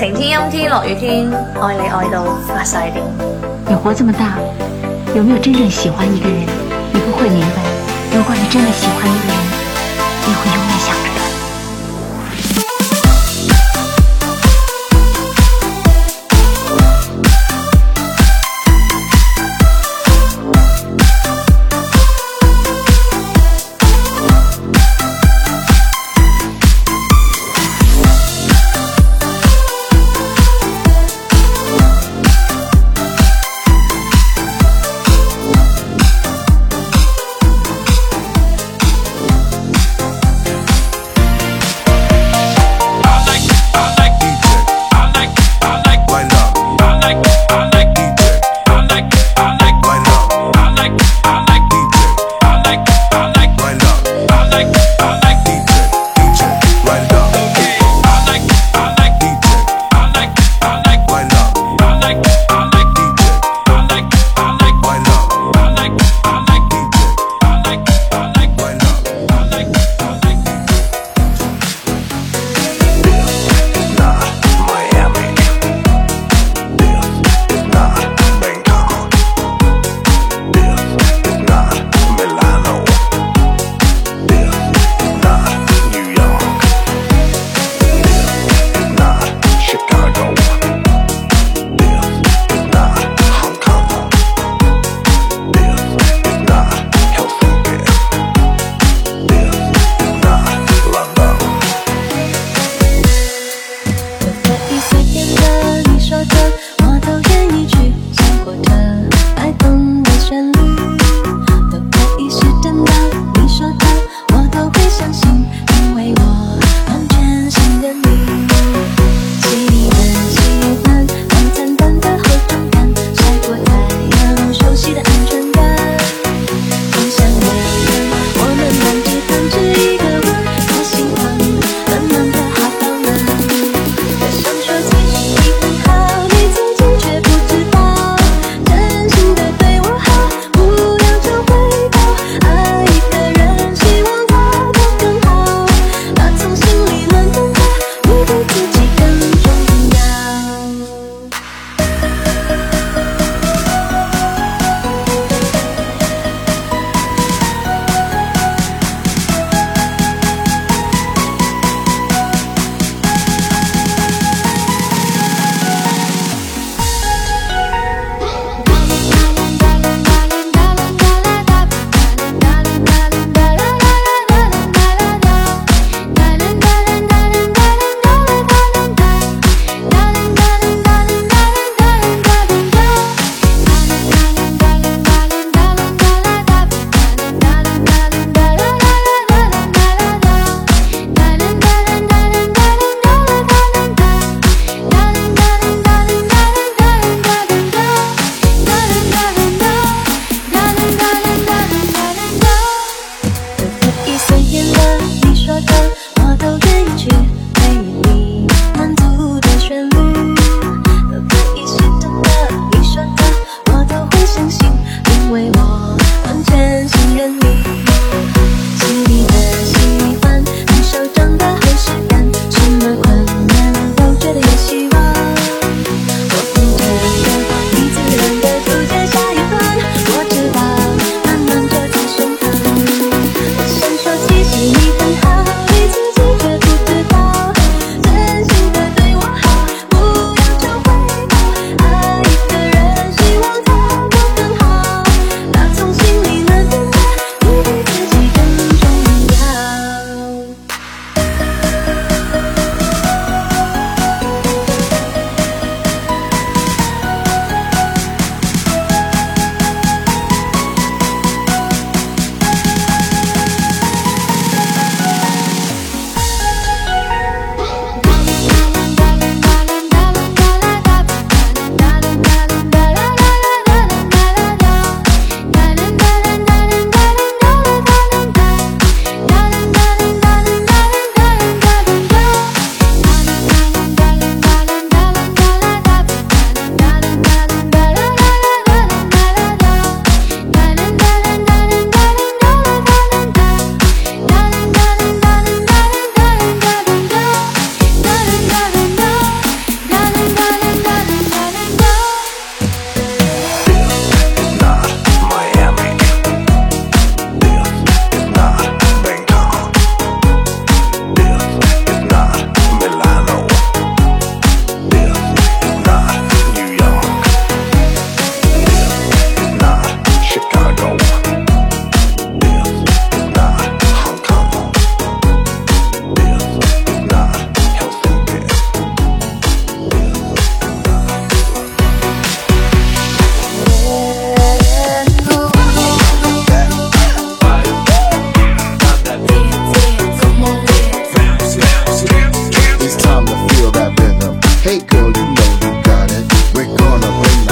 晴天、阴天、落雨天，爱你爱到发晒癫。你活这么大，有没有真正喜欢一个人？你不会明白，如果你真的喜欢一个人，你会永远想着。got it. We're gonna bring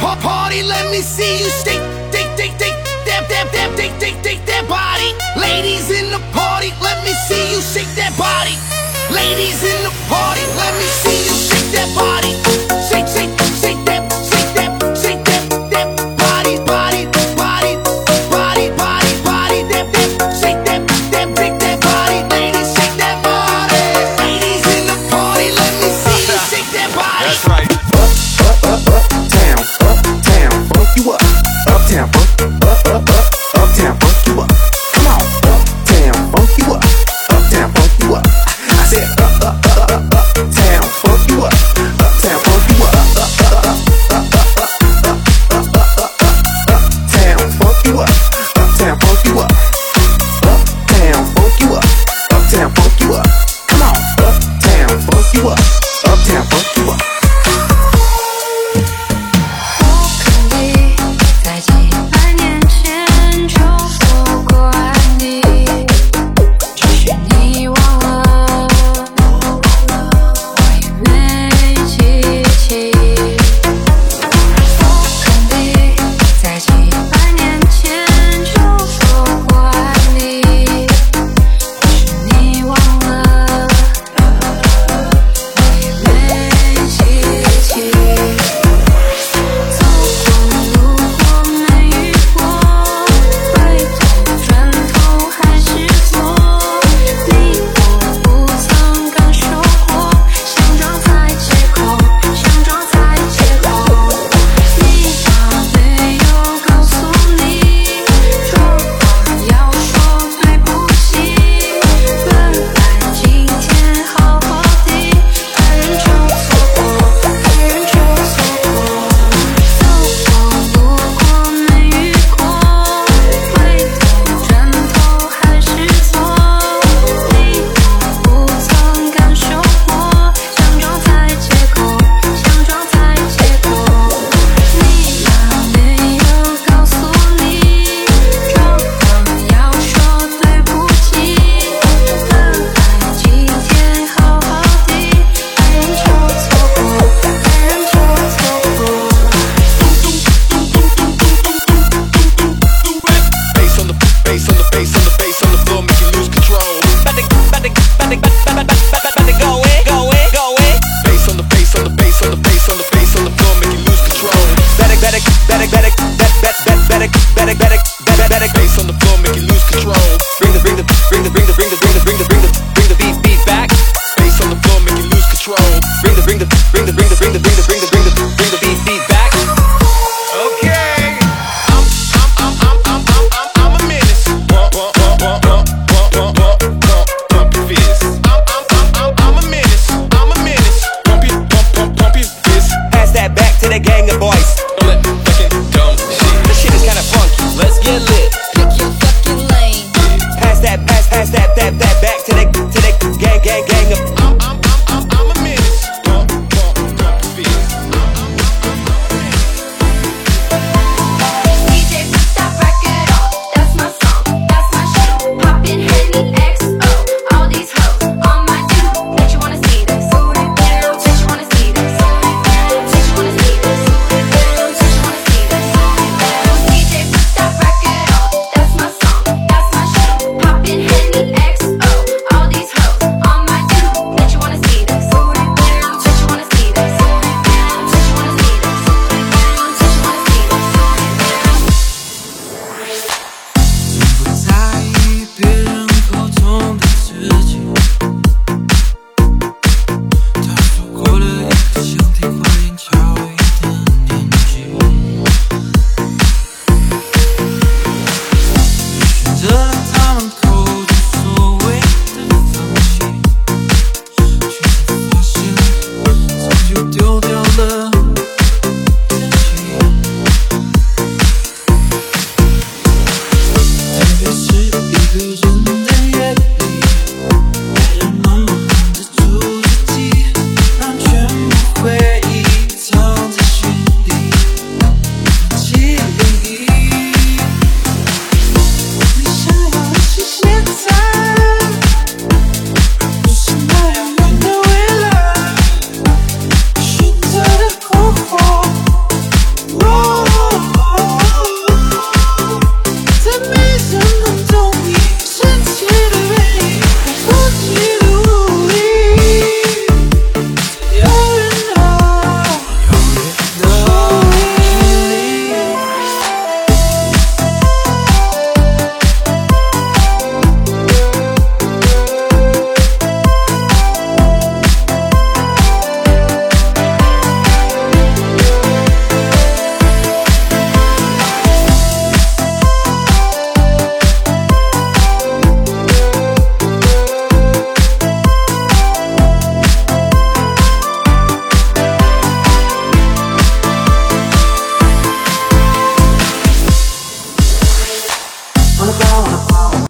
party. Let me see you shake, shake, shake, shake, damn, damn, shake, shake, shake that body. Ladies in the party, let me see you shake that body. Ladies in the party, let me see you shake that body. Shake, shake.